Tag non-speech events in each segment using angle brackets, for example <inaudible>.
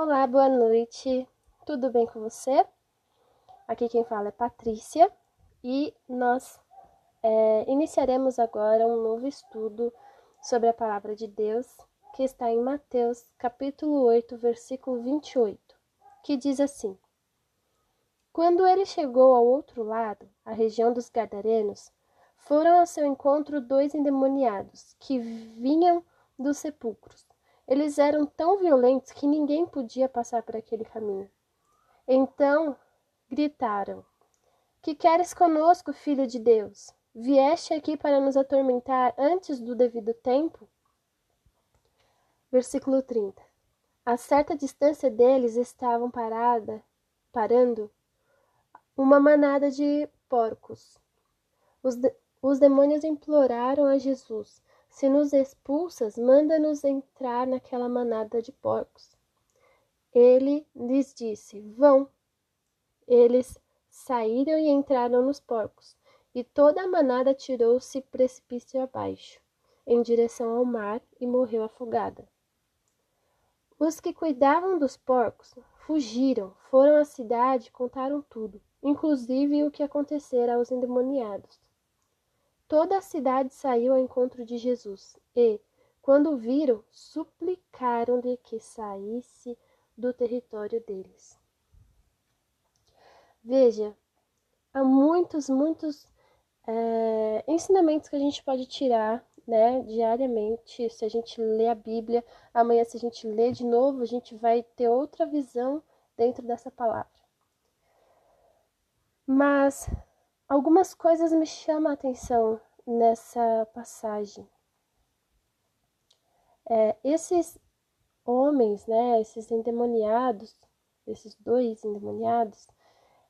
Olá, boa noite. Tudo bem com você? Aqui quem fala é Patrícia e nós é, iniciaremos agora um novo estudo sobre a palavra de Deus que está em Mateus, capítulo 8, versículo 28, que diz assim: Quando ele chegou ao outro lado, a região dos Gadarenos, foram ao seu encontro dois endemoniados que vinham dos sepulcros. Eles eram tão violentos que ninguém podia passar por aquele caminho. Então gritaram: Que queres conosco, filho de Deus? Vieste aqui para nos atormentar antes do devido tempo? Versículo 30. A certa distância deles estavam parada, parando uma manada de porcos. Os, de, os demônios imploraram a Jesus: Se nos expulsas, manda-nos entrar naquela manada de porcos. Ele lhes disse: Vão. Eles saíram e entraram nos porcos, e toda a manada tirou-se precipício abaixo, em direção ao mar, e morreu afogada. Os que cuidavam dos porcos fugiram, foram à cidade e contaram tudo, inclusive o que acontecera aos endemoniados. Toda a cidade saiu ao encontro de Jesus e, quando o viram, suplicaram-lhe que saísse do território deles. Veja, há muitos, muitos é, ensinamentos que a gente pode tirar né, diariamente. Se a gente lê a Bíblia, amanhã, se a gente lê de novo, a gente vai ter outra visão dentro dessa palavra. Mas Algumas coisas me chamam a atenção nessa passagem. É, esses homens, né, esses endemoniados, esses dois endemoniados,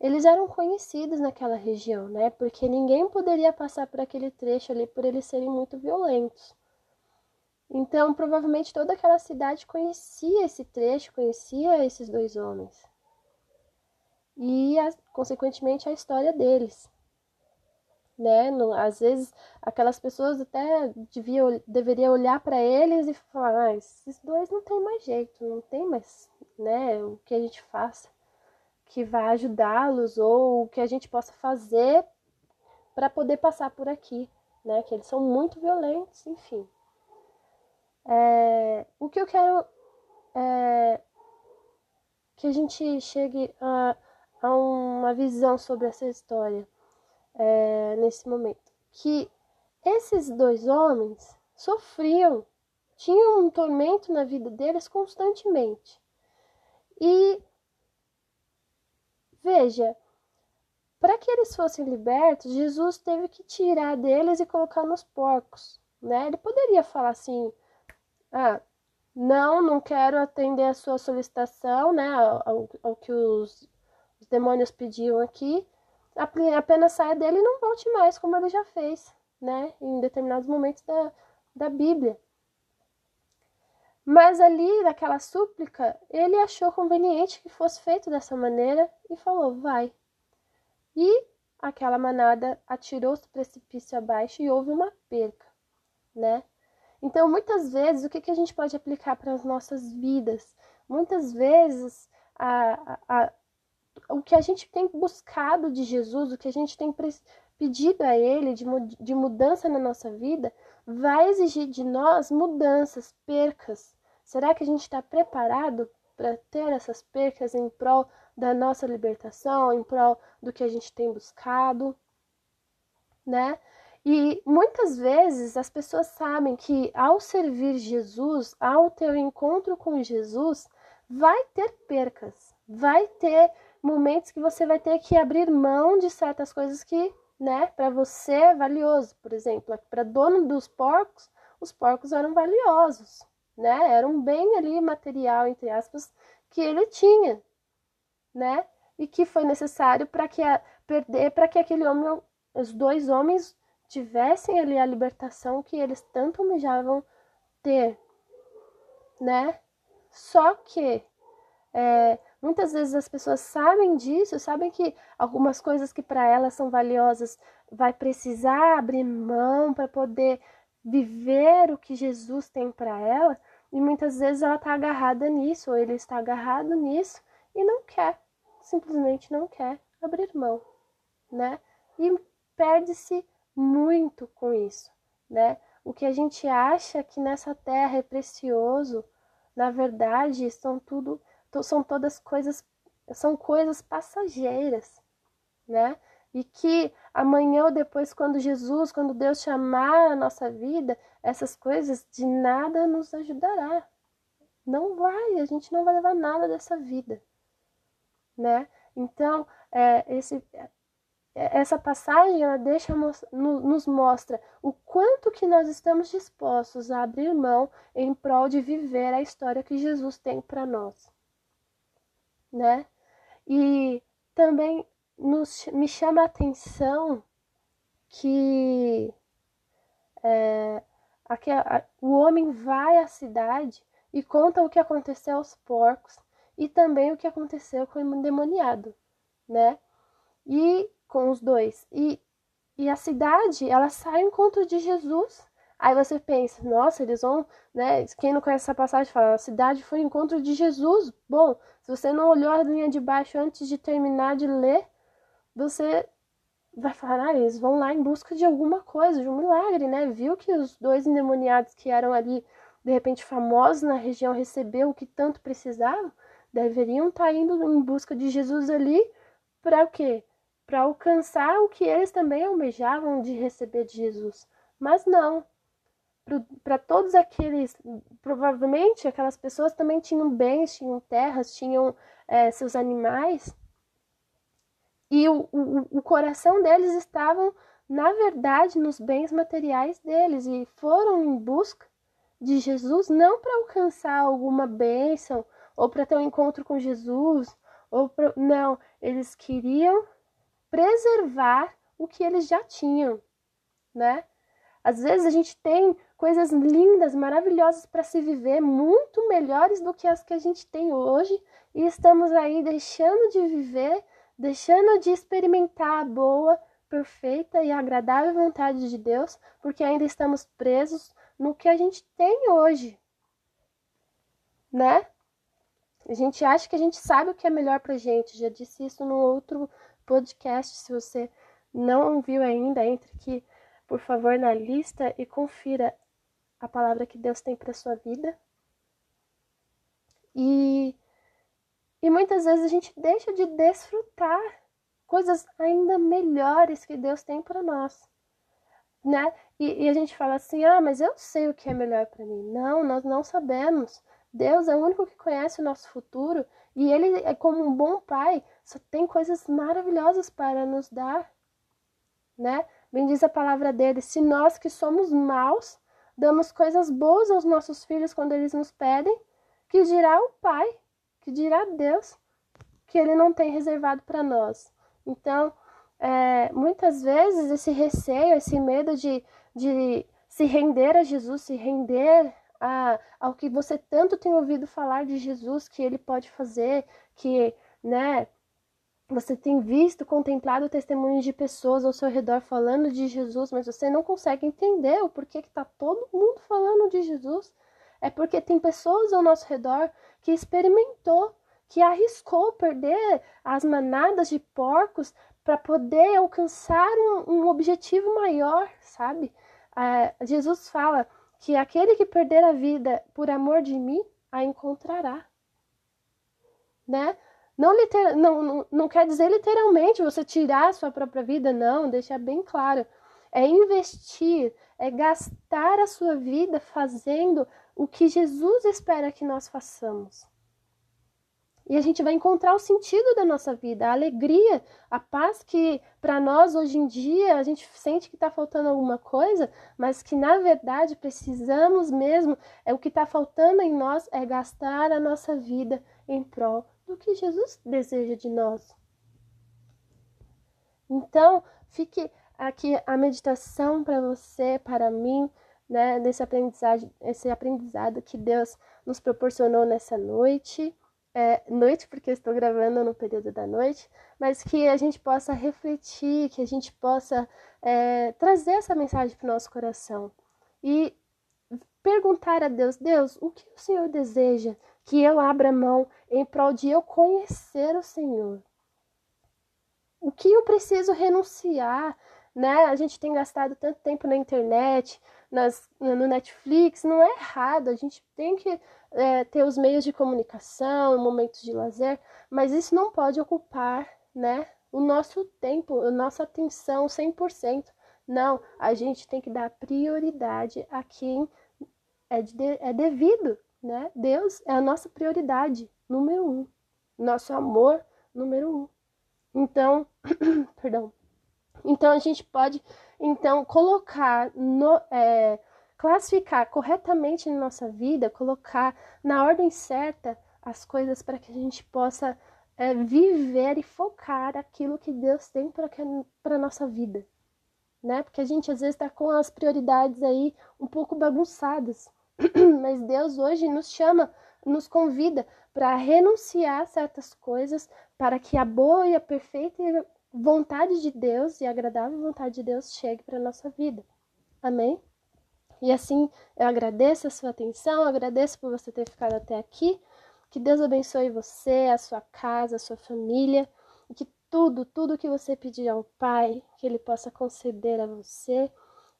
eles eram conhecidos naquela região, né? Porque ninguém poderia passar por aquele trecho ali por eles serem muito violentos. Então, provavelmente toda aquela cidade conhecia esse trecho, conhecia esses dois homens. E, consequentemente, a história deles né? Às vezes aquelas pessoas até devia, deveria olhar para eles e falar, ah, esses dois não tem mais jeito, não tem mais, né? O que a gente faça que vai ajudá-los ou o que a gente possa fazer para poder passar por aqui, né? Que eles são muito violentos, enfim. É, o que eu quero é que a gente chegue a, a uma visão sobre essa história é, nesse momento, que esses dois homens sofriam, tinham um tormento na vida deles constantemente. E veja, para que eles fossem libertos, Jesus teve que tirar deles e colocar nos porcos, né? Ele poderia falar assim: "Ah, não, não quero atender a sua solicitação, né, ao, ao que os, os demônios pediam aqui apenas saia dele e não volte mais, como ele já fez, né? Em determinados momentos da, da Bíblia. Mas ali, naquela súplica, ele achou conveniente que fosse feito dessa maneira e falou: vai. E aquela manada atirou-se do precipício abaixo e houve uma perca, né? Então, muitas vezes, o que, que a gente pode aplicar para as nossas vidas? Muitas vezes, a, a, o que a gente tem buscado de Jesus, o que a gente tem pedido a Ele de, de mudança na nossa vida, vai exigir de nós mudanças, percas. Será que a gente está preparado para ter essas percas em prol da nossa libertação, em prol do que a gente tem buscado, né? E muitas vezes as pessoas sabem que ao servir Jesus, ao ter o encontro com Jesus, vai ter percas, vai ter momentos que você vai ter que abrir mão de certas coisas que, né, para você é valioso. Por exemplo, para dono dos porcos, os porcos eram valiosos, né? Era um bem ali material entre aspas que ele tinha, né? E que foi necessário para que a, perder para que aquele homem, os dois homens tivessem ali a libertação que eles tanto almejavam ter, né? Só que é, muitas vezes as pessoas sabem disso, sabem que algumas coisas que para elas são valiosas vai precisar abrir mão para poder viver o que Jesus tem para ela, E muitas vezes ela está agarrada nisso, ou ele está agarrado nisso e não quer, simplesmente não quer abrir mão, né? E perde-se muito com isso, né? O que a gente acha que nessa terra é precioso, na verdade, são tudo, são todas coisas, são coisas passageiras, né? E que amanhã ou depois, quando Jesus, quando Deus chamar a nossa vida, essas coisas de nada nos ajudará. Não vai, a gente não vai levar nada dessa vida, né? Então, é, esse, é, essa passagem ela deixa nos mostra o quanto que nós estamos dispostos a abrir mão em prol de viver a história que Jesus tem para nós, né? E também nos, me chama a atenção que é, aqui, a, o homem vai à cidade e conta o que aconteceu aos porcos e também o que aconteceu com o endemoniado, né? E com os dois. E, e a cidade, ela sai ao encontro de Jesus. Aí você pensa, nossa, eles vão, né? Quem não conhece essa passagem fala, a cidade foi encontro de Jesus. Bom, se você não olhou a linha de baixo antes de terminar de ler, você vai falar, ah, eles vão lá em busca de alguma coisa, de um milagre, né? Viu que os dois endemoniados que eram ali, de repente, famosos na região, recebeu o que tanto precisavam, deveriam estar tá indo em busca de Jesus ali para o quê? Para alcançar o que eles também almejavam de receber de Jesus. Mas não. Para todos aqueles, provavelmente aquelas pessoas também tinham bens, tinham terras, tinham é, seus animais, e o, o, o coração deles estavam, na verdade, nos bens materiais deles. E foram em busca de Jesus não para alcançar alguma bênção ou para ter um encontro com Jesus ou pra... não, eles queriam preservar o que eles já tinham, né? Às vezes a gente tem coisas lindas, maravilhosas para se viver, muito melhores do que as que a gente tem hoje, e estamos aí deixando de viver deixando de experimentar a boa, perfeita e agradável vontade de Deus, porque ainda estamos presos no que a gente tem hoje, né? A gente acha que a gente sabe o que é melhor pra gente. Já disse isso no outro podcast. Se você não viu ainda, entre aqui, por favor, na lista e confira a palavra que Deus tem para sua vida. E e muitas vezes a gente deixa de desfrutar coisas ainda melhores que Deus tem para nós, né? E, e, a gente fala assim: ah, mas eu sei o que é melhor para mim. Não, nós não sabemos. Deus é o único que conhece o nosso futuro e Ele, é como um bom pai, só tem coisas maravilhosas para nos dar, né? Bem diz a palavra dele: se nós que somos maus damos coisas boas aos nossos filhos quando eles nos pedem, que dirá o pai que dirá Deus que ele não tem reservado para nós. Então, é, muitas vezes esse receio, esse medo de, de se render a Jesus, se render a, ao que você tanto tem ouvido falar de Jesus, que ele pode fazer, que, né, você tem visto, contemplado testemunhos de pessoas ao seu redor falando de Jesus, mas você não consegue entender o porquê que está todo mundo falando de Jesus. É porque tem pessoas ao nosso redor que experimentou, que arriscou perder as manadas de porcos para poder alcançar um, um, objetivo maior, sabe? É, Jesus fala que aquele que perder a vida por amor de mim a encontrará, né? Não, liter, não, não, não quer dizer literalmente você tirar a sua própria vida, não, deixa bem claro. É investir, é gastar a sua vida fazendo o que Jesus espera que nós façamos. E a gente vai encontrar o sentido da nossa vida, a alegria, a paz que para nós hoje em dia a gente sente que está faltando alguma coisa, mas que na verdade precisamos mesmo, é o que está faltando em nós é gastar a nossa vida em prol do que Jesus deseja de nós. Então, fique aqui a meditação para você, para mim, né, desse aprendizado, esse aprendizado que Deus nos proporcionou nessa noite. É, noite, porque eu estou gravando no período da noite, mas que a gente possa refletir, que a gente possa é, trazer essa mensagem para o nosso coração. E perguntar a Deus: Deus, o que o Senhor deseja que eu abra mão em prol de eu conhecer o Senhor? O que eu preciso renunciar? Né? A gente tem gastado tanto tempo na internet, nas, no Netflix, não é errado, a gente tem que é, ter os meios de comunicação, momentos de lazer, mas isso não pode ocupar né, o nosso tempo, a nossa atenção 100%. Não, a gente tem que dar prioridade a quem é, de, é devido, né? Deus é a nossa prioridade número um, nosso amor número um. Então, <clears throat> perdão. Então a gente pode então colocar no, é, classificar corretamente na nossa vida, colocar na ordem certa as coisas para que a gente possa é, viver e focar aquilo que Deus tem para a nossa vida, né? Porque a gente às vezes está com as prioridades aí um pouco bagunçadas, <clears throat> mas Deus hoje nos chama, nos convida para renunciar a certas coisas para que a boa e a perfeita vontade de Deus e a agradável vontade de Deus chegue para nossa vida. Amém? E assim eu agradeço a sua atenção, agradeço por você ter ficado até aqui. Que Deus abençoe você, a sua casa, a sua família, e que tudo, tudo que você pedir ao Pai, que Ele possa conceder a você,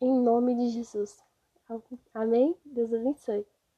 em nome de Jesus. Amém? Deus abençoe.